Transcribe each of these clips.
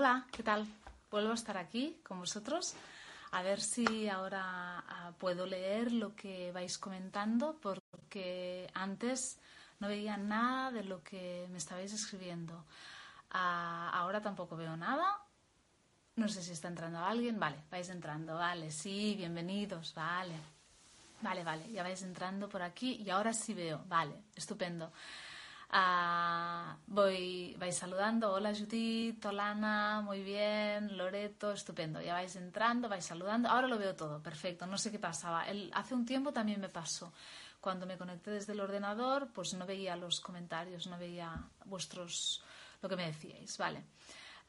Hola, ¿qué tal? Vuelvo a estar aquí con vosotros. A ver si ahora uh, puedo leer lo que vais comentando, porque antes no veía nada de lo que me estabais escribiendo. Uh, ahora tampoco veo nada. No sé si está entrando alguien. Vale, vais entrando. Vale, sí, bienvenidos. Vale. Vale, vale, ya vais entrando por aquí y ahora sí veo. Vale, estupendo. Uh, voy, vais saludando. Hola Judith, Olana, muy bien. Loreto, estupendo. Ya vais entrando, vais saludando. Ahora lo veo todo, perfecto. No sé qué pasaba. El, hace un tiempo también me pasó. Cuando me conecté desde el ordenador, pues no veía los comentarios, no veía vuestros lo que me decíais. Vale.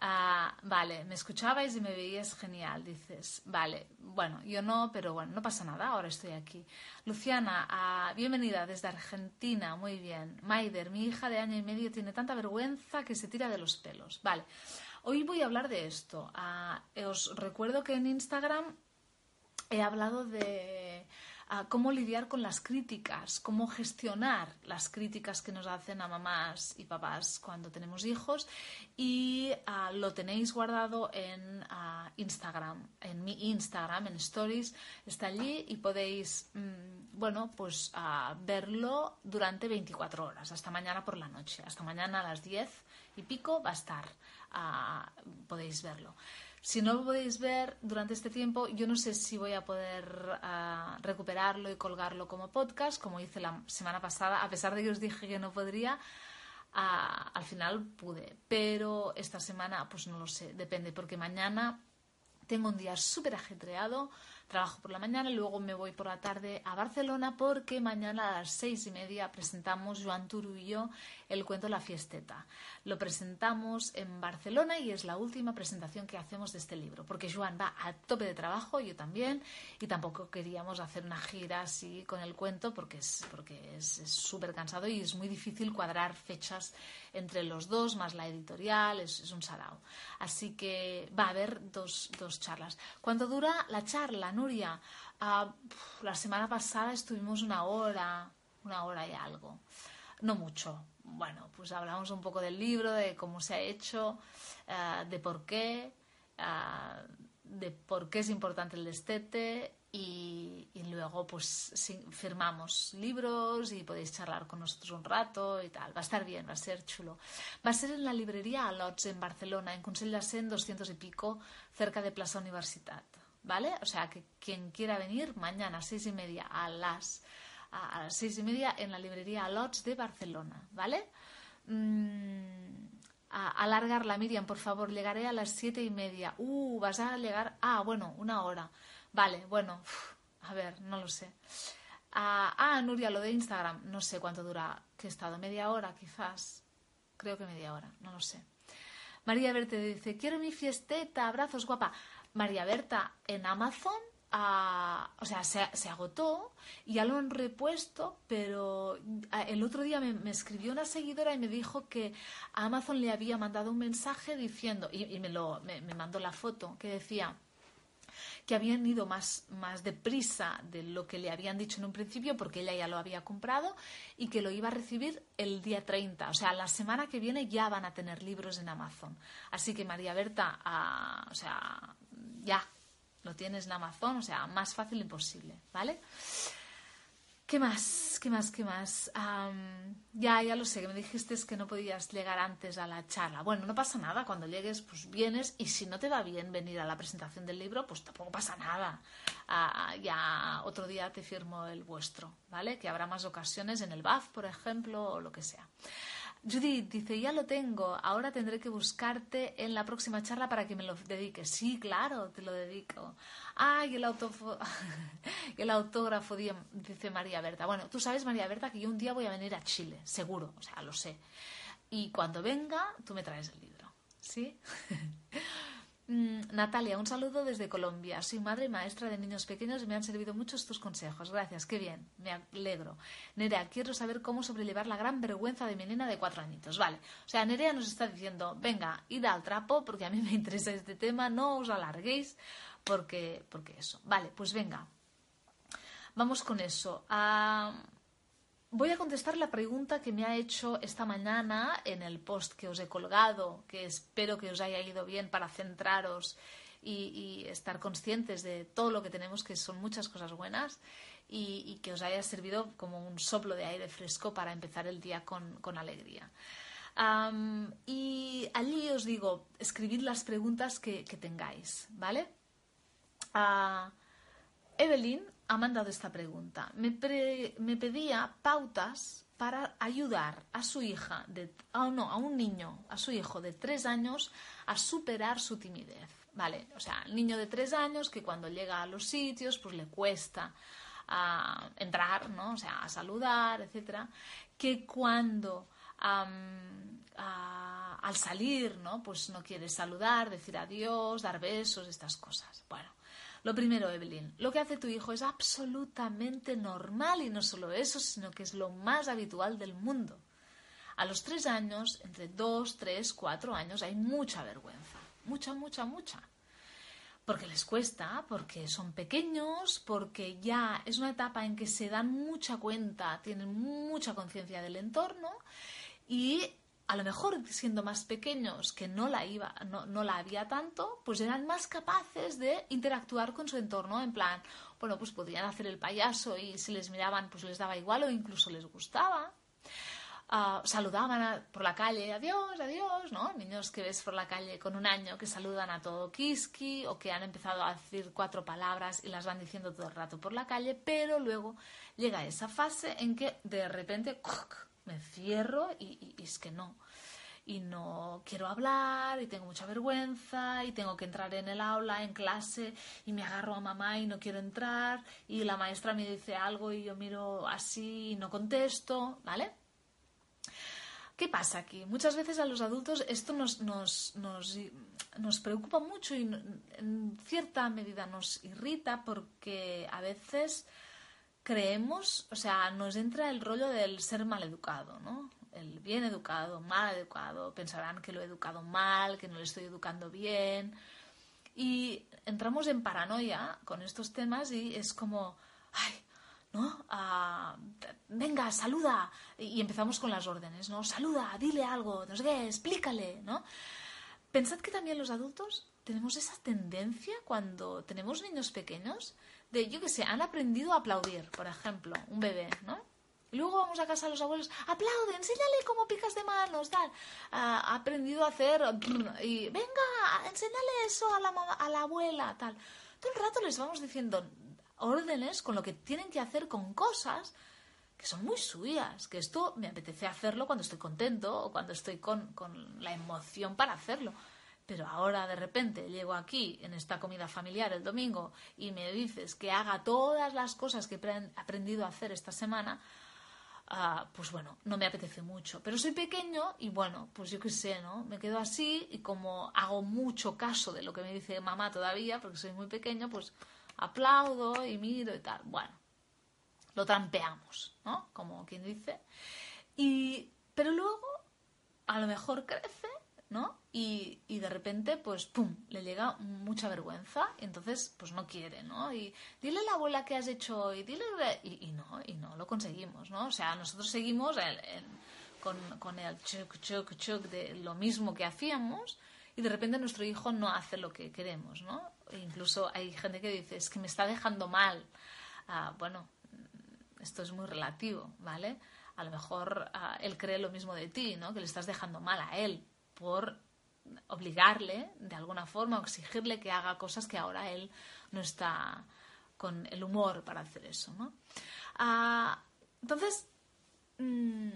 Uh, vale, me escuchabais y me veías genial, dices. Vale, bueno, yo no, pero bueno, no pasa nada, ahora estoy aquí. Luciana, uh, bienvenida desde Argentina, muy bien. Maider, mi hija de año y medio tiene tanta vergüenza que se tira de los pelos. Vale, hoy voy a hablar de esto. Uh, os recuerdo que en Instagram he hablado de cómo lidiar con las críticas, cómo gestionar las críticas que nos hacen a mamás y papás cuando tenemos hijos. Y uh, lo tenéis guardado en uh, Instagram, en mi Instagram, en Stories, está allí y podéis, mmm, bueno, pues uh, verlo durante 24 horas, hasta mañana por la noche, hasta mañana a las 10 y pico va a estar, podéis verlo. Si no lo podéis ver durante este tiempo, yo no sé si voy a poder uh, recuperarlo y colgarlo como podcast, como hice la semana pasada, a pesar de que os dije que no podría. Uh, al final pude, pero esta semana pues no lo sé, depende, porque mañana tengo un día súper ajetreado, trabajo por la mañana luego me voy por la tarde a Barcelona porque mañana a las seis y media presentamos Joan Turu y yo el cuento La Fiesteta. Lo presentamos en Barcelona y es la última presentación que hacemos de este libro porque Joan va a tope de trabajo, yo también, y tampoco queríamos hacer una gira así con el cuento porque es porque es súper cansado y es muy difícil cuadrar fechas entre los dos, más la editorial, es, es un sarao. Así que va a haber dos, dos charlas. ¿Cuánto dura la charla, Uh, la semana pasada estuvimos una hora, una hora y algo. No mucho. Bueno, pues hablamos un poco del libro, de cómo se ha hecho, uh, de por qué, uh, de por qué es importante el destete y, y, luego pues firmamos libros y podéis charlar con nosotros un rato y tal. Va a estar bien, va a ser chulo. Va a ser en la librería Alots en Barcelona, en Consell de Sen 200 y pico, cerca de Plaza Universitat. ¿Vale? O sea que quien quiera venir mañana a seis y media a las, a, las seis y media en la librería Alots de Barcelona. ¿Vale? Mm, a alargar la Miriam, por favor, llegaré a las siete y media. Uh, vas a llegar. Ah, bueno, una hora. Vale, bueno, a ver, no lo sé. Ah, ah, Nuria, lo de Instagram, no sé cuánto dura, que he estado, media hora quizás. Creo que media hora, no lo sé. María Berta dice, quiero mi fiesteta, abrazos, guapa. María Berta, en Amazon, o sea, se, agotó y ya lo han repuesto, pero el otro día me, escribió una seguidora y me dijo que Amazon le había mandado un mensaje diciendo, y, y me, lo, me, mandó la foto, que decía que habían ido más, más deprisa de lo que le habían dicho en un principio porque ella ya lo había comprado y que lo iba a recibir el día 30. O sea, la semana que viene ya van a tener libros en Amazon. Así que María Berta, o sea, ya lo tienes en Amazon, o sea, más fácil imposible, ¿vale? ¿Qué más? ¿Qué más? ¿Qué más? Um, ya, ya lo sé, que me dijiste que no podías llegar antes a la charla. Bueno, no pasa nada, cuando llegues, pues vienes y si no te va bien venir a la presentación del libro, pues tampoco pasa nada. Uh, ya otro día te firmo el vuestro, ¿vale? Que habrá más ocasiones en el BAF, por ejemplo, o lo que sea. Judith dice, ya lo tengo, ahora tendré que buscarte en la próxima charla para que me lo dediques. Sí, claro, te lo dedico. Ay, el, el autógrafo, dice María Berta. Bueno, tú sabes, María Berta, que yo un día voy a venir a Chile, seguro, o sea, lo sé. y cuando venga tú me traes el libro. ¿Sí? Mm, Natalia, un saludo desde Colombia. Soy madre y maestra de niños pequeños y me han servido muchos tus consejos. Gracias, qué bien, me alegro. Nerea, quiero saber cómo sobrellevar la gran vergüenza de mi nena de cuatro añitos. Vale, o sea, Nerea nos está diciendo, venga, id al trapo porque a mí me interesa este tema, no os alarguéis porque, porque eso. Vale, pues venga, vamos con eso. Ah, Voy a contestar la pregunta que me ha hecho esta mañana en el post que os he colgado, que espero que os haya ido bien para centraros y, estar conscientes de todo lo que tenemos, que son muchas cosas buenas, y, que os haya servido como un soplo de aire fresco para empezar el día con, alegría. y allí os digo, escribid las preguntas que, tengáis, ¿vale? Uh, Evelyn ha mandado esta pregunta. Me, pedía pautas para ayudar a su hija, de, oh no, a un niño, a su hijo de tres años, a superar su timidez. Vale, o sea, el niño de tres años que cuando llega a los sitios, pues le cuesta ah, entrar, ¿no? O sea, a saludar, etcétera, que cuando ah, al salir, ¿no? Pues no quiere saludar, decir adiós, dar besos, estas cosas. Bueno, lo primero, Evelyn, lo que hace tu hijo es absolutamente normal y no solo eso, sino que es lo más habitual del mundo. A los tres años, entre dos, tres, cuatro años, hay mucha vergüenza. Mucha, mucha, mucha. Porque les cuesta, porque son pequeños, porque ya es una etapa en que se dan mucha cuenta, tienen mucha conciencia del entorno y a lo mejor siendo más pequeños que no la iba, no, la había tanto, pues eran más capaces de interactuar con su entorno, en plan, bueno, pues podían hacer el payaso y si les miraban, pues les daba igual o incluso les gustaba. Ah, saludaban por la calle, adiós, adiós, ¿no? Niños que ves por la calle con un año que saludan a todo kiski o que han empezado a decir cuatro palabras y las van diciendo todo el rato por la calle, pero luego llega esa fase en que de repente me cierro y, es que no. Y no quiero hablar y tengo mucha vergüenza y tengo que entrar en el aula, en clase y me agarro a mamá y no quiero entrar y la maestra me dice algo y yo miro así y no contesto, ¿vale? ¿Qué pasa aquí? Muchas veces a los adultos esto nos, nos, nos, nos, preocupa mucho y en cierta medida nos irrita porque a veces creemos, o sea, nos entra el rollo del ser mal educado, ¿no? El bien educado, mal educado, pensarán que lo he educado mal, que no le estoy educando bien. Y entramos en paranoia con estos temas y es como, ay, ¿no? Ah, venga, saluda. Y empezamos con las órdenes, ¿no? Saluda, dile algo, no sé explícale, ¿no? Pensad que también los adultos tenemos esa tendencia cuando tenemos niños pequeños de, yo qué sé, han aprendido a aplaudir, por ejemplo, un bebé, ¿no? Y luego vamos a casa a los abuelos, aplaude, enséñale cómo picas de manos, tal. ha aprendido a hacer, y venga, enséñale eso a la, a la abuela, tal. Todo el rato les vamos diciendo órdenes con lo que tienen que hacer con cosas que son muy suyas, que esto me apetece hacerlo cuando estoy contento o cuando estoy con, con la emoción para hacerlo. Pero ahora de repente llego aquí en esta comida familiar el domingo y me dices que haga todas las cosas que he aprendido a hacer esta semana, ah, pues bueno, no me apetece mucho. Pero soy pequeño y bueno, pues yo qué sé, ¿no? Me quedo así y como hago mucho caso de lo que me dice mamá todavía, porque soy muy pequeño, pues aplaudo y miro y tal. Bueno, lo trampeamos, ¿no? Como quien dice. Y, pero luego, a lo mejor crece ¿no? Y, y, de repente, pues, ¡pum!, le llega mucha vergüenza y entonces, pues no quiere, ¿no? Y dile a la abuela que has hecho hoy, dile... Y, no, y no lo conseguimos, ¿no? O sea, nosotros seguimos con, con, el chuc, chuc, chuc de lo mismo que hacíamos y de repente nuestro hijo no hace lo que queremos, ¿no? E incluso hay gente que dice, es que me está dejando mal. Ah, bueno, esto es muy relativo, ¿vale? A lo mejor ah, él cree lo mismo de ti, ¿no? Que le estás dejando mal a él por obligarle de alguna forma o exigirle que haga cosas que ahora él no está con el humor para hacer eso. ¿no? Ah, entonces, mm,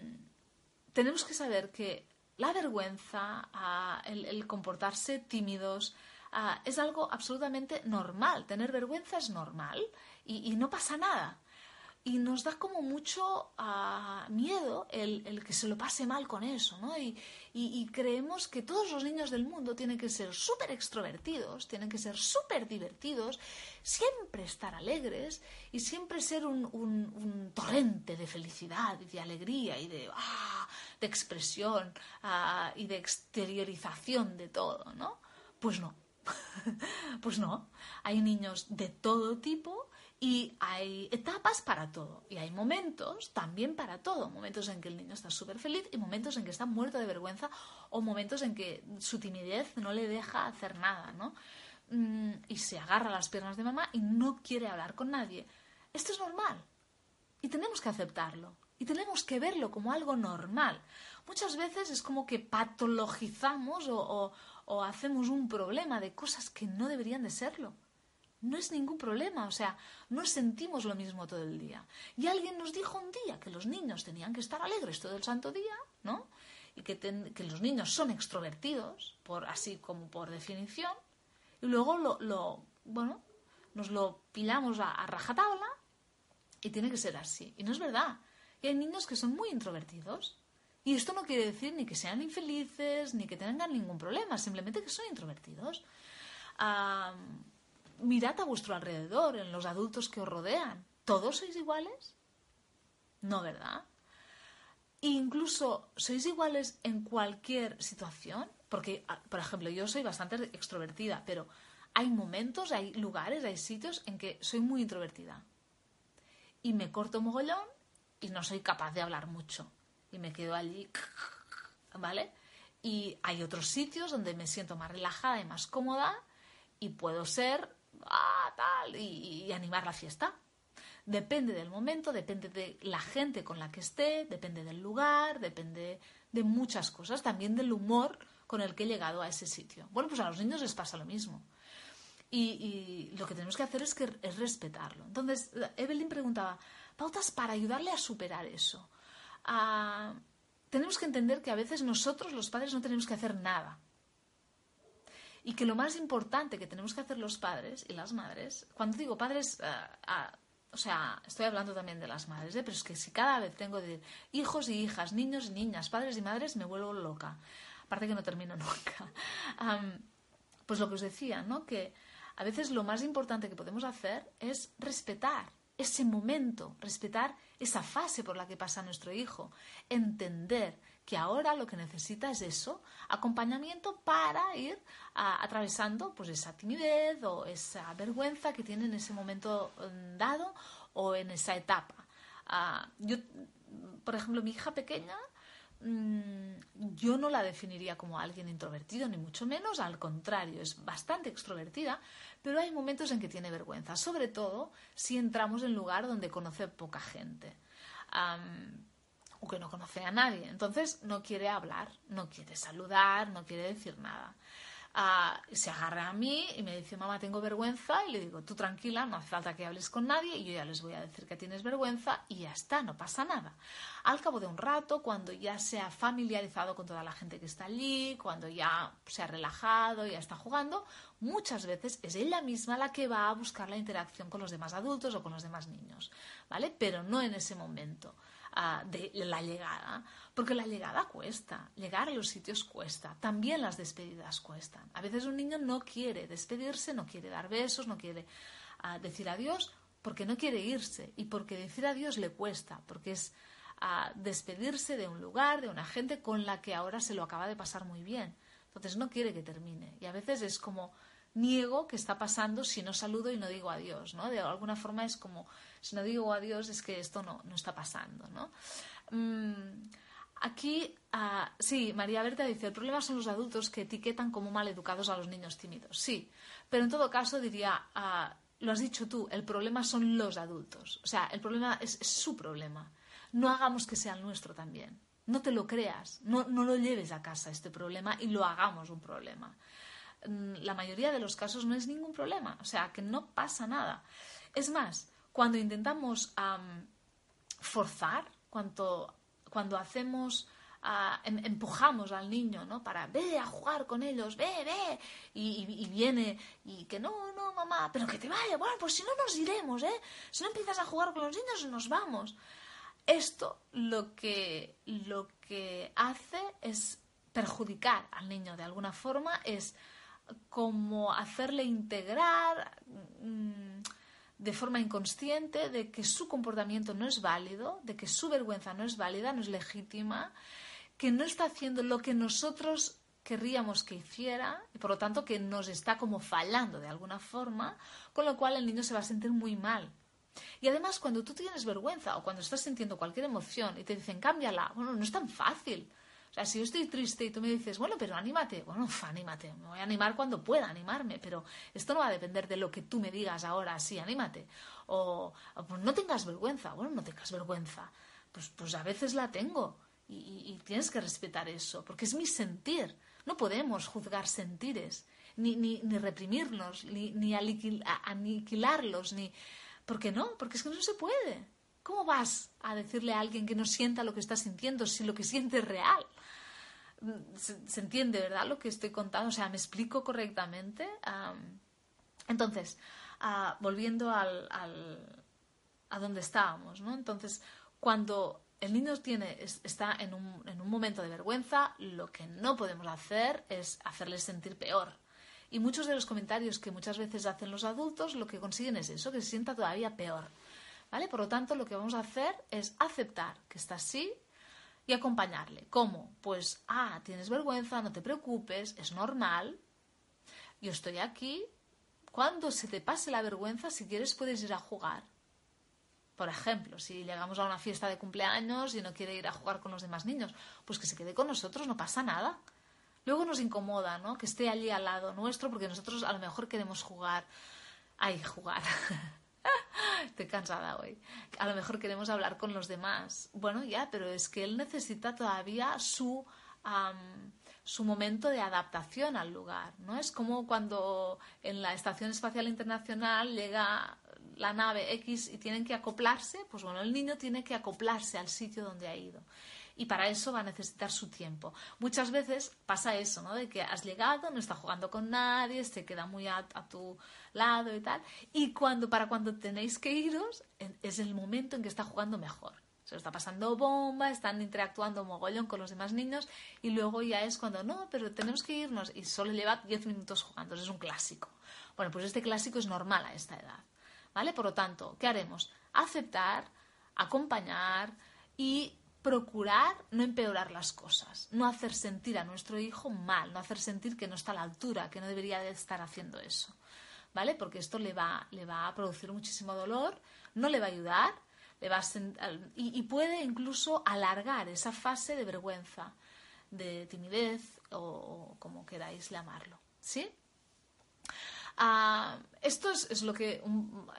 tenemos que saber que la vergüenza, ah, el, comportarse tímidos, ah, es algo absolutamente normal. Tener vergüenza es normal y, y no pasa nada. Y nos da como mucho ah, miedo el, que se lo pase mal con eso, ¿no? Y, creemos que todos los niños del mundo tienen que ser súper extrovertidos, tienen que ser súper divertidos, siempre estar alegres y siempre ser un, torrente de felicidad y de alegría y de, ah, de expresión ah, y de exteriorización de todo, ¿no? Pues no. pues no. Hay niños de todo tipo y hay etapas para todo. Y hay momentos también para todo. Momentos en que el niño está súper feliz y momentos en que está muerto de vergüenza o momentos en que su timidez no le deja hacer nada, ¿no? Mm, y se agarra a las piernas de mamá y no quiere hablar con nadie. Esto es normal. Y tenemos que aceptarlo. Y tenemos que verlo como algo normal. Muchas veces es como que patologizamos o, o hacemos un problema de cosas que no deberían de serlo no es ningún problema, o sea, no sentimos lo mismo todo el día. Y alguien nos dijo un día que los niños tenían que estar alegres todo el santo día, ¿no? Y que, que los niños son extrovertidos, por, así como por definición, y luego lo, bueno, nos lo pillamos a, a, rajatabla y tiene que ser así. Y no es verdad. Y hay niños que son muy introvertidos. Y esto no quiere decir ni que sean infelices, ni que tengan ningún problema, simplemente que son introvertidos mirad a vuestro alrededor, en los adultos que os rodean. ¿Todos sois iguales? No, ¿verdad? incluso sois iguales en cualquier situación, porque, ah, por ejemplo, yo soy bastante extrovertida, pero hay momentos, hay lugares, hay sitios en que soy muy introvertida. Y me corto mogollón y no soy capaz de hablar mucho. Y me quedo allí, ¿vale? Y hay otros sitios donde me siento más relajada y más cómoda y puedo ser ah, tal, y, animar la fiesta. Depende del momento, depende de la gente con la que esté, depende del lugar, depende de muchas cosas, también del humor con el que he llegado a ese sitio. Bueno, pues a los niños les pasa lo mismo. Y, lo que tenemos que hacer es, que, es respetarlo. Entonces, Evelyn preguntaba, pautas para ayudarle a superar eso. Ah, tenemos que entender que a veces nosotros, los padres, no tenemos que hacer nada. Y que lo más importante que tenemos que hacer los padres y las madres, cuando digo padres, eh, o sea, estoy hablando también de las madres, ¿eh? pero es que si cada vez tengo de hijos y hijas, niños y niñas, padres y madres, me vuelvo loca. Aparte que no termino nunca. pues lo que os decía, ¿no? Que a veces lo más importante que podemos hacer es respetar ese momento, respetar esa fase por la que pasa nuestro hijo, entender que ahora lo que necesita es eso, acompañamiento para ir atravesando pues esa timidez o esa vergüenza que tiene en ese momento mm, dado o en esa etapa. Ah, yo, por ejemplo, mi hija pequeña, mm, yo no la definiría como alguien introvertido, ni mucho menos, al contrario, es bastante extrovertida, pero hay momentos en que tiene vergüenza, sobre todo si entramos en lugar donde conoce poca gente o que no conoce a nadie. Entonces no quiere hablar, no quiere saludar, no quiere decir nada. Se agarra a mí y me dice, mamá, tengo vergüenza. Y le digo, tú tranquila, no hace falta que hables con nadie. Y yo ya les voy a decir que tienes vergüenza y ya está, no pasa nada. Al cabo de un rato, cuando ya se ha familiarizado con toda la gente que está allí, cuando ya se ha relajado, ya está jugando, muchas veces es ella misma la que va a buscar la interacción con los demás adultos o con los demás niños, ¿vale? Pero no en ese momento de la llegada, porque la llegada cuesta, llegar a los sitios cuesta, también las despedidas cuestan. A veces un niño no quiere despedirse, no quiere dar besos, no quiere ah, decir adiós, porque no quiere irse y porque decir adiós le cuesta, porque es ah, despedirse de un lugar, de una gente con la que ahora se lo acaba de pasar muy bien. Entonces no quiere que termine. Y a veces es como niego que está pasando si no saludo y no digo adiós, ¿no? De alguna forma es como, si no digo adiós es que esto no, no está pasando, ¿no? Mm, aquí, ah, sí, María Berta dice, el problema son los adultos que etiquetan como mal educados a los niños tímidos. Sí, pero en todo caso diría, ah, lo has dicho tú, el problema son los adultos. O sea, el problema es, su problema. No hagamos que sea el nuestro también. No te lo creas, no, no lo lleves a casa este problema y lo hagamos un problema. Mm, la mayoría de los casos no es ningún problema, o sea, que no pasa nada. Es más, cuando intentamos forzar, cuando, cuando hacemos em, empujamos al niño, ¿no? Para, ve a jugar con ellos, ve, ve, y, viene, y que no, no, mamá, pero que te vaya, bueno, pues si no nos iremos, ¿eh? Si no empiezas a jugar con los niños, nos vamos. Esto lo que, lo que hace es perjudicar al niño de alguna forma, es como hacerle integrar mm, de forma inconsciente de que su comportamiento no es válido, de que su vergüenza no es válida, no es legítima, que no está haciendo lo que nosotros querríamos que hiciera y por lo tanto que nos está como fallando de alguna forma, con lo cual el niño se va a sentir muy mal. Y además cuando tú tienes vergüenza o cuando estás sintiendo cualquier emoción y te dicen cámbiala, bueno, no es tan fácil. O sea, si yo estoy triste y tú me dices, bueno, pero anímate, bueno, anímate, me voy a animar cuando pueda animarme, pero esto no va a depender de lo que tú me digas ahora, sí, anímate. O, pues no tengas vergüenza, bueno, no tengas vergüenza. Pues, pues a veces la tengo y, tienes que respetar eso, porque es mi sentir. No podemos juzgar sentires, ni, ni, ni reprimirlos, ni, ni aniquilarlos, ni... ¿Por qué no? Porque es que no se puede. ¿Cómo vas a decirle a alguien que no sienta lo que está sintiendo si lo que siente es real? Se, entiende, ¿verdad? Lo que estoy contando, o sea, me explico correctamente. entonces, ah, volviendo al, a donde estábamos, ¿no? Entonces, cuando el niño tiene, está en un, en un momento de vergüenza, lo que no podemos hacer es hacerle sentir peor. Y muchos de los comentarios que muchas veces hacen los adultos lo que consiguen es eso, que se sienta todavía peor. ¿Vale? Por lo tanto, lo que vamos a hacer es aceptar que está así, y acompañarle. ¿Cómo? Pues, ah, tienes vergüenza, no te preocupes, es normal. Yo estoy aquí. Cuando se te pase la vergüenza, si quieres, puedes ir a jugar. Por ejemplo, si llegamos a una fiesta de cumpleaños y no quiere ir a jugar con los demás niños, pues que se quede con nosotros, no pasa nada. Luego nos incomoda, ¿no? Que esté allí al lado nuestro, porque nosotros a lo mejor queremos jugar. Ay, jugar. Estoy cansada hoy. A lo mejor queremos hablar con los demás. Bueno, ya, pero es que él necesita todavía su, su momento de adaptación al lugar. ¿no? Es como cuando en la Estación Espacial Internacional llega la nave X y tienen que acoplarse, pues bueno, el niño tiene que acoplarse al sitio donde ha ido y para eso va a necesitar su tiempo. Muchas veces pasa eso, ¿no? De que has llegado, no está jugando con nadie, se queda muy a, tu lado y tal, y cuando para cuando tenéis que iros es el momento en que está jugando mejor. Se lo está pasando bomba, están interactuando mogollón con los demás niños y luego ya es cuando no, pero tenemos que irnos y solo lleva 10 minutos jugando, es un clásico. Bueno, pues este clásico es normal a esta edad. ¿Vale? Por lo tanto, ¿qué haremos? Aceptar, acompañar y procurar no empeorar las cosas, no hacer sentir a nuestro hijo mal, no hacer sentir que no está a la altura, que no debería de estar haciendo eso, ¿vale? Porque esto le va, le va a producir muchísimo dolor, no le va a ayudar, le va a y, y, puede incluso alargar esa fase de vergüenza, de timidez o como queráis llamarlo, ¿sí? Ah, esto es, lo que,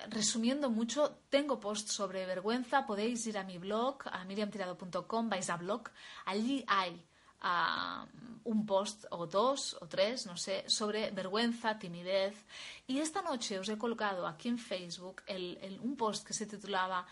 resumiendo mucho, tengo posts sobre vergüenza, podéis ir a mi blog, a miriamtirado.com, vais a blog, allí hay ah, un post o dos o tres, no sé, sobre vergüenza, timidez. Y esta noche os he colocado aquí en Facebook un post que se titulaba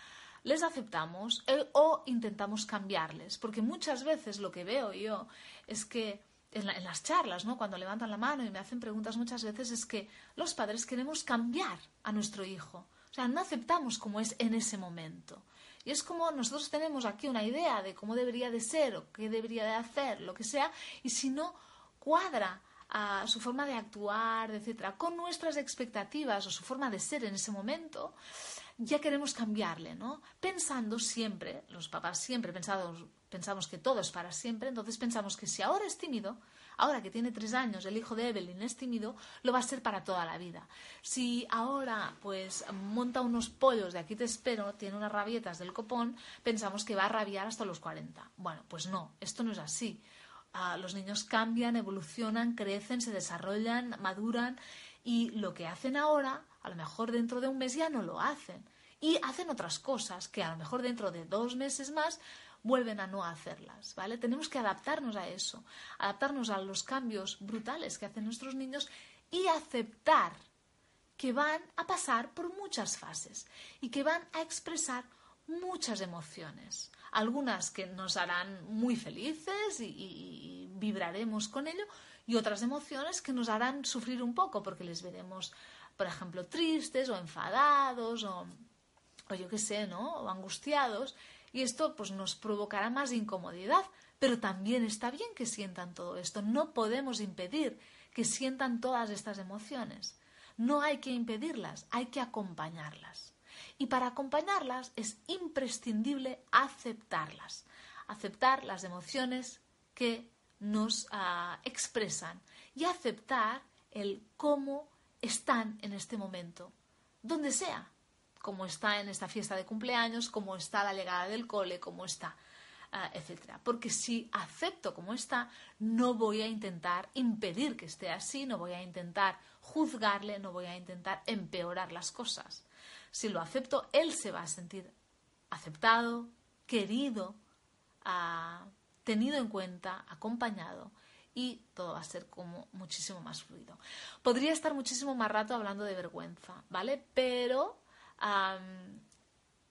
les aceptamos o intentamos cambiarles, porque muchas veces lo que veo yo es que en, las charlas, ¿no? Cuando levantan la mano y me hacen preguntas muchas veces es que los padres queremos cambiar a nuestro hijo. O sea, no aceptamos como es en ese momento. Y es como nosotros tenemos aquí una idea de cómo debería de ser o qué debería de hacer, lo que sea, y si no cuadra a su forma de actuar, etcétera, con nuestras expectativas o su forma de ser en ese momento, ya queremos cambiarle, ¿no? Pensando siempre, los papás siempre pensamos, pensamos que todo es para siempre, entonces pensamos que si ahora es tímido, ahora que tiene tres años, el hijo de Evelyn es tímido, lo va a ser para toda la vida. Si ahora, pues, monta unos pollos de aquí te espero, tiene unas rabietas del copón, pensamos que va a rabiar hasta los 40. Bueno, pues no, esto no es así. Ah, los niños cambian, evolucionan, crecen, se desarrollan, maduran y lo que hacen ahora, a lo mejor dentro de un mes ya no lo hacen. Y hacen otras cosas que a lo mejor dentro de dos meses más vuelven a no hacerlas, ¿vale? Tenemos que adaptarnos a eso, adaptarnos a los cambios brutales que hacen nuestros niños y aceptar que van a pasar por muchas fases y que van a expresar muchas emociones. Algunas que nos harán muy felices y, vibraremos con ello, y otras emociones que nos harán sufrir un poco porque les veremos, por ejemplo, tristes o enfadados o, o yo qué sé, ¿no? O angustiados. Y esto pues nos provocará más incomodidad, pero también está bien que sientan todo esto. No podemos impedir que sientan todas estas emociones. No hay que impedirlas, hay que acompañarlas. Y para acompañarlas es imprescindible aceptarlas, aceptar las emociones que nos ah, expresan y aceptar el cómo están en este momento, donde sea, como está en esta fiesta de cumpleaños, como está la llegada del cole, como está, uh, etcétera. Porque si acepto como está, no voy a intentar impedir que esté así, no voy a intentar juzgarle, no voy a intentar empeorar las cosas. Si lo acepto, él se va a sentir aceptado, querido, uh, tenido en cuenta, acompañado y todo va a ser como muchísimo más fluido. Podría estar muchísimo más rato hablando de vergüenza, ¿vale? Pero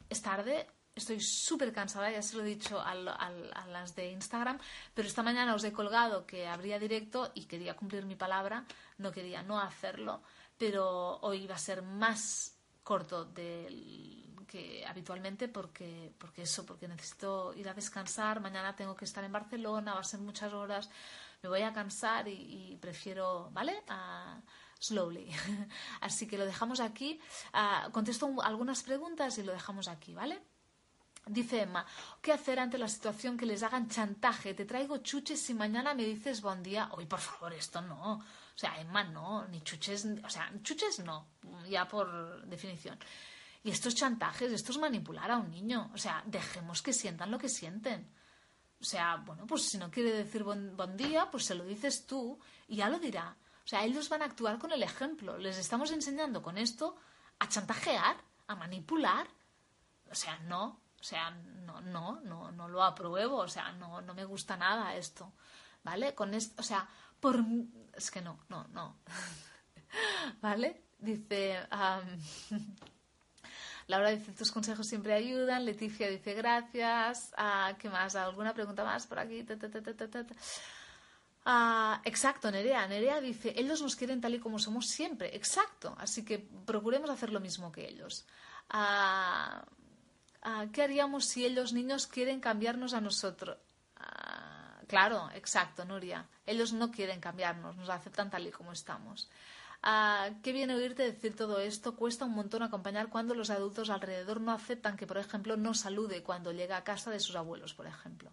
es tarde, estoy súper cansada, ya se lo he dicho a, las de Instagram, pero esta mañana os he colgado que habría directo y quería cumplir mi palabra, no quería no hacerlo, pero hoy va a ser más corto del que habitualmente porque, porque eso, porque necesito ir a descansar, mañana tengo que estar en Barcelona, va a ser muchas horas, me voy a cansar y, prefiero, ¿vale? Slowly. Así que lo dejamos aquí. Ah, contesto algunas preguntas y lo dejamos aquí, ¿vale? Dice Emma, ¿qué hacer ante la situación que les hagan chantaje? Te traigo chuches si mañana me dices buen día. Oye, por favor, esto no. O sea, Emma no, ni chuches, o sea, chuches no, ya por definición. Y estos chantajes, esto es manipular a un niño. O sea, dejemos que sientan lo que sienten. O sea, bueno, pues si no quiere decir buen, buen día, pues se lo dices tú y ya lo dirá. O sea, ellos van a actuar con el ejemplo. Les estamos enseñando con esto a chantajear, a manipular. O sea, no, o sea, no, no, no, no lo apruebo, o sea, no, no me gusta nada esto. ¿Vale? Con esto, o sea, por es que no, no, no. ¿Vale? Dice Laura dice tus consejos siempre ayudan, Leticia dice gracias, ah, ¿qué más? ¿Alguna pregunta más por aquí? Ah, exacto, Nerea. Nerea dice, ellos nos quieren tal y como somos siempre. Exacto. Así que procuremos hacer lo mismo que ellos. Ah, ah, ¿Qué haríamos si ellos, niños, quieren cambiarnos a nosotros? claro, exacto, Nuria. Ellos no quieren cambiarnos, nos aceptan tal y como estamos. qué viene oírte decir todo esto. Cuesta un montón acompañar cuando los adultos alrededor no aceptan que, por ejemplo, no salude cuando llega a casa de sus abuelos, por ejemplo.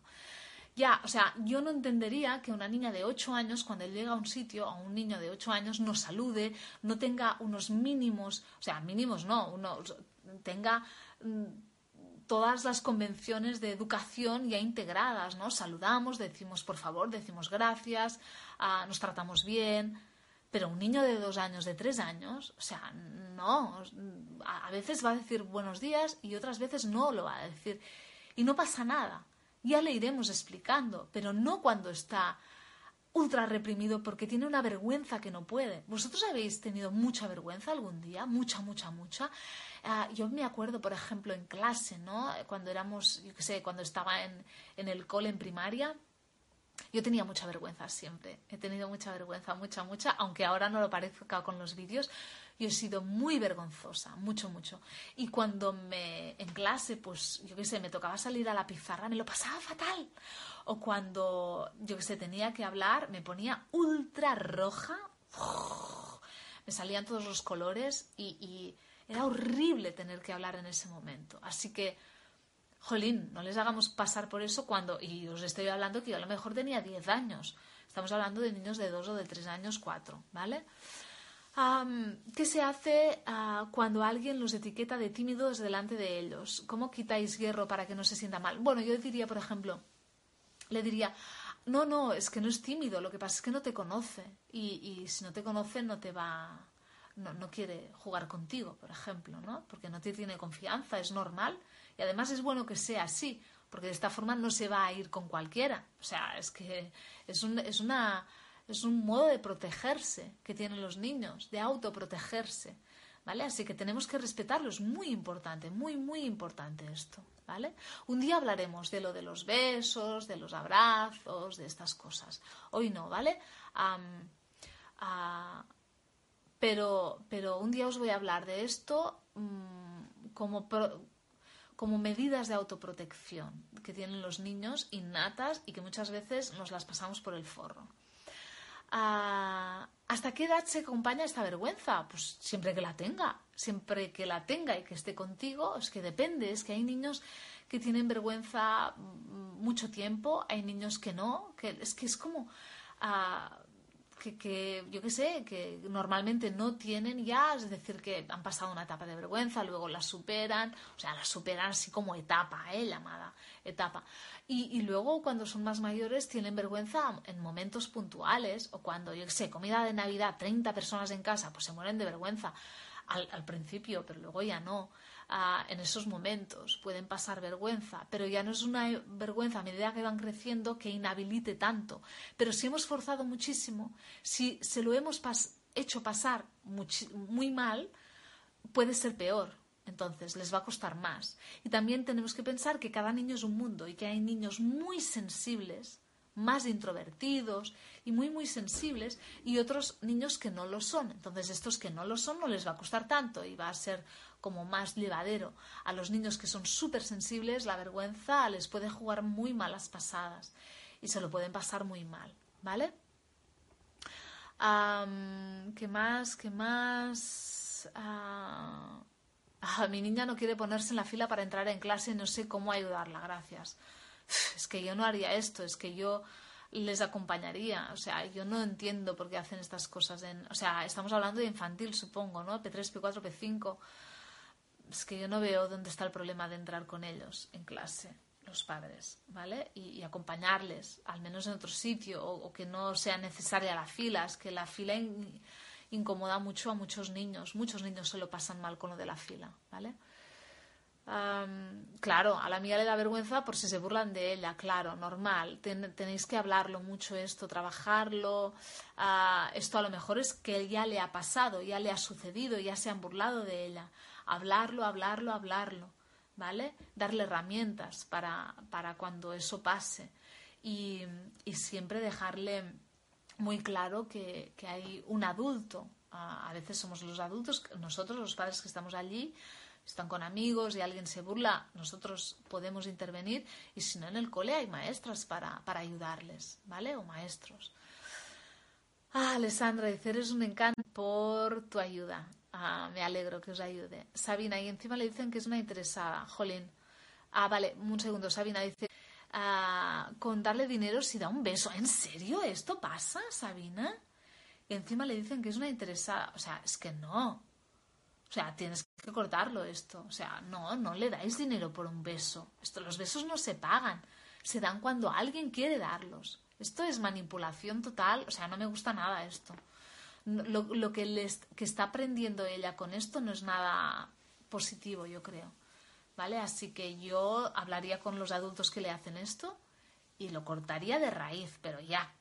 Ya, o sea, yo no entendería que una niña de 8 años, cuando llega a un sitio, a un niño de 8 años, no salude, no tenga unos mínimos, o sea, mínimos no, uno tenga mm, todas las convenciones de educación ya integradas, ¿no? Saludamos, decimos por favor, decimos gracias, ah, nos tratamos bien. Pero un niño de dos años, de tres años, o sea, no, a veces va a decir buenos días y otras veces no lo va a decir. Y no pasa nada ya le iremos explicando, pero no cuando está ultra reprimido porque tiene una vergüenza que no puede. ¿Vosotros habéis tenido mucha vergüenza algún día? Mucha, mucha, mucha. Ah, yo me acuerdo, por ejemplo, en clase, ¿no? Cuando éramos, yo qué sé, cuando estaba en, en el cole en primaria, yo tenía mucha vergüenza siempre. He tenido mucha vergüenza, mucha, mucha, aunque ahora no lo parezca con los vídeos, yo he sido muy vergonzosa, mucho, mucho. Y cuando me, en clase, pues, yo qué sé, me tocaba salir a la pizarra, me lo pasaba fatal. O cuando, yo qué sé, tenía que hablar, me ponía ultra roja, me salían todos los colores y, y era horrible tener que hablar en ese momento. Así que, jolín, no les hagamos pasar por eso cuando, y os estoy hablando que yo a lo mejor tenía 10 años. Estamos hablando de niños de 2 o de 3 años, 4, ¿vale? ¿Qué se hace ah, cuando alguien los etiqueta de tímidos delante de ellos? ¿Cómo quitáis hierro para que no se sienta mal? Bueno, yo diría, por ejemplo, le diría, no, no, es que no es tímido, lo que pasa es que no te conoce y, si no te conoce no te va, no, no, quiere jugar contigo, por ejemplo, ¿no? Porque no te tiene confianza, es normal y además es bueno que sea así, porque de esta forma no se va a ir con cualquiera. O sea, es que es, un, es una es un modo de protegerse que tienen los niños, de autoprotegerse, ¿vale? Así que tenemos que respetarlo, es muy importante, muy, muy importante esto, ¿vale? Un día hablaremos de lo de los besos, de los abrazos, de estas cosas. Hoy no, ¿vale? pero, pero un día os voy a hablar de esto mm, como, como medidas de autoprotección que tienen los niños innatas y que muchas veces nos las pasamos por el forro. Ah, ¿Hasta qué edad se acompaña esta vergüenza? Pues siempre que la tenga, siempre que la tenga y que esté contigo, es que depende, es que hay niños que tienen vergüenza mm, mucho tiempo, hay niños que no, que es que es como... Ah, que, yo qué sé, que normalmente no tienen ya, es decir, que han pasado una etapa de vergüenza, luego la superan, o sea, la superan así como etapa, ¿eh? llamada etapa. Y, luego cuando son más mayores tienen vergüenza en momentos puntuales o cuando, yo qué sé, comida de Navidad, 30 personas en casa, pues se mueren de vergüenza al, al principio, pero luego ya no en esos momentos, pueden pasar vergüenza, pero ya no es una vergüenza a medida que van creciendo que inhabilite tanto. Pero si hemos forzado muchísimo, si se lo hemos hecho pasar muy mal, puede ser peor. Entonces les va a costar más. Y también tenemos que pensar que cada niño es un mundo y que hay niños muy sensibles, más introvertidos y muy muy sensibles y otros niños que no lo son. Entonces estos que no lo son no les va a costar tanto y va a ser como más llevadero. A los niños que son súper sensibles, la vergüenza les puede jugar muy malas pasadas y se lo pueden pasar muy mal, ¿vale? ¿Qué más? ¿Qué más? Ah, mi niña no quiere ponerse en la fila para entrar en clase y no sé cómo ayudarla, gracias. Es que yo no haría esto, es que yo les acompañaría. O sea, yo no entiendo por qué hacen estas cosas. En, o sea, estamos hablando de infantil, supongo, ¿no? P3, P4, P5 es que yo no veo dónde está el problema de entrar con ellos en clase, los padres, ¿vale? Y, acompañarles, al menos en otro sitio, o, que no sea necesaria la fila, es que la fila incomoda mucho a muchos niños, muchos niños se lo pasan mal con lo de la fila, ¿vale? claro, a la mía le da vergüenza por si se burlan de ella, claro, normal. tenéis que hablarlo mucho esto, trabajarlo. Ah, esto a lo mejor es que ya le ha pasado, ya le ha sucedido, ya se han burlado de ella hablarlo, hablarlo, hablarlo, ¿vale? Darle herramientas para, para cuando eso pase y, siempre dejarle muy claro que, hay un adulto. A, veces somos los adultos, nosotros los padres que estamos allí, están con amigos y alguien se burla, nosotros podemos intervenir y si no en el cole hay maestras para, para ayudarles, ¿vale? O maestros. Ah, Alessandra, dice, eres un encanto por tu ayuda. Ah, me alegro que os ayude. Sabina, y encima le dicen que es una interesada. Jolín. Ah, vale, un segundo. Sabina dice, ah, con darle dinero si da un beso. ¿En serio esto pasa, Sabina? Y encima le dicen que es una interesada. O sea, es que no. O sea, tienes que cortarlo esto. O sea, no, no le dais dinero por un beso. Esto, los besos no se pagan. Se dan cuando alguien quiere darlos. Esto es manipulación total. O sea, no me gusta nada esto lo, que, les, que está aprendiendo ella con esto no es nada positivo, yo creo. ¿Vale? Así que yo hablaría con los adultos que le hacen esto y lo cortaría de raíz, pero ya.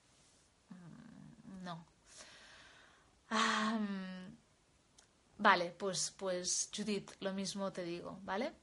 Mm, no. vale, pues, pues Judith, lo mismo te digo, ¿vale?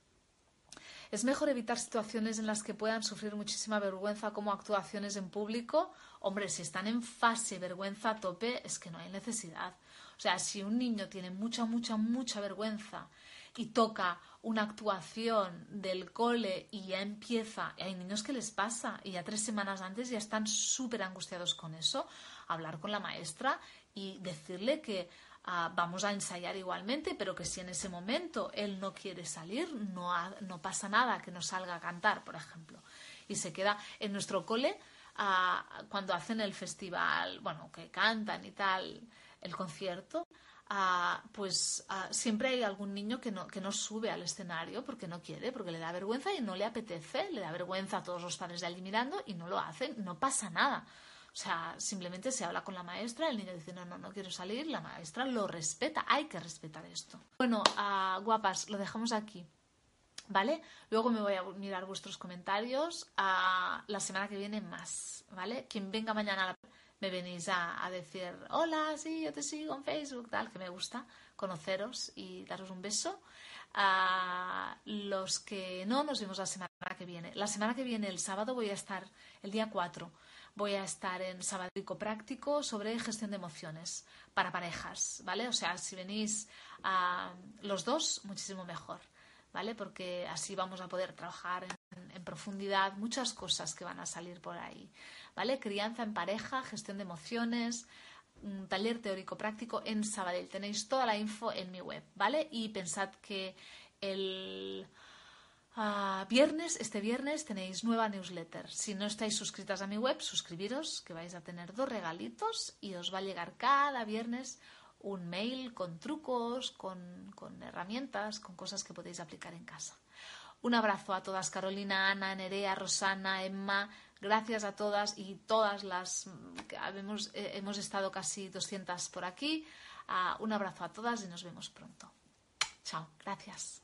Es mejor evitar situaciones en las que puedan sufrir muchísima vergüenza como actuaciones en público. Hombre, si están en fase vergüenza a tope, es que no hay necesidad. O sea, si un niño tiene mucha, mucha, mucha vergüenza y toca una actuación del cole y ya empieza, hay niños que les pasa y ya tres semanas antes ya están súper angustiados con eso, hablar con la maestra y decirle que Ah, vamos a ensayar igualmente, pero que si en ese momento él no quiere salir, no, no pasa nada que no salga a cantar, por ejemplo. Y se queda en nuestro cole ah, cuando hacen el festival, bueno, que cantan y tal, el concierto. Ah, pues siempre hay algún niño que no, que no sube al escenario porque no quiere, porque le da vergüenza y no le apetece, le da vergüenza a todos los padres de allí mirando y no lo hacen, no pasa nada. O sea, simplemente se habla con la maestra, el niño dice, no, no, no quiero salir, la maestra lo respeta, hay que respetar esto. Bueno, uh, guapas, lo dejamos aquí. ¿Vale? Luego me voy a mirar vuestros comentarios. a la semana que viene más, ¿vale? Quien venga mañana a la me venís a, decir, hola, sí, yo te sigo en Facebook, tal, que me gusta conoceros y daros un beso. A los que no, nos vemos la semana que viene. La semana que viene, el sábado, voy a estar, el día 4, voy a estar en Sabadico Práctico sobre gestión de emociones para parejas, ¿vale? O sea, si venís a los dos, muchísimo mejor, ¿vale? Porque así vamos a poder trabajar en, en profundidad muchas cosas que van a salir por ahí, ¿vale? Crianza en pareja, gestión de emociones, un taller teórico práctico en Sabadell. Tenéis toda la info en mi web, ¿vale? Y pensad que el ah, viernes, este viernes, tenéis nueva newsletter. Si no estáis suscritas a mi web, suscribiros, que vais a tener dos regalitos y os va a llegar cada viernes un mail con trucos, con, herramientas, con cosas que podéis aplicar en casa. Un abrazo a todas, Carolina, Ana, Nerea, Rosana, Emma, Gracias a todas y todas las que hemos, eh, hemos estado casi 200 por aquí. Uh, un abrazo a todas y nos vemos pronto. Chao, gracias.